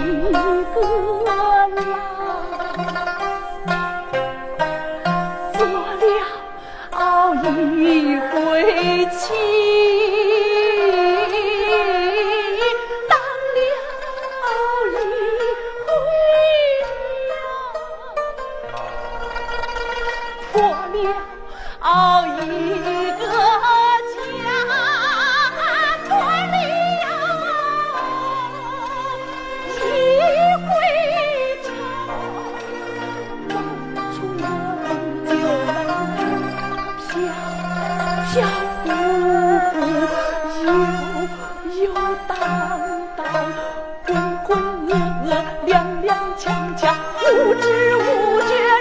一个郎做了一回妻小鼓鼓悠悠荡荡浑浑噩噩踉踉跄跄不知不觉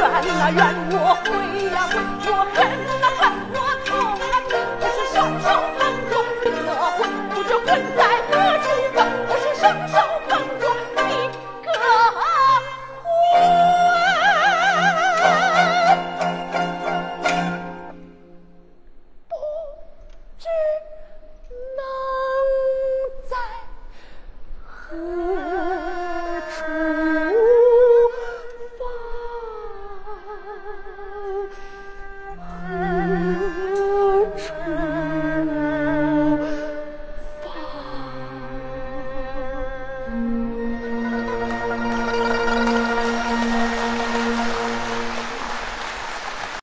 怨呐怨我悔呀悔，我恨呐恨我痛啊痛，我是双手捧着一魂，不知魂在何处，不是双手捧着一个魂，不知能在何。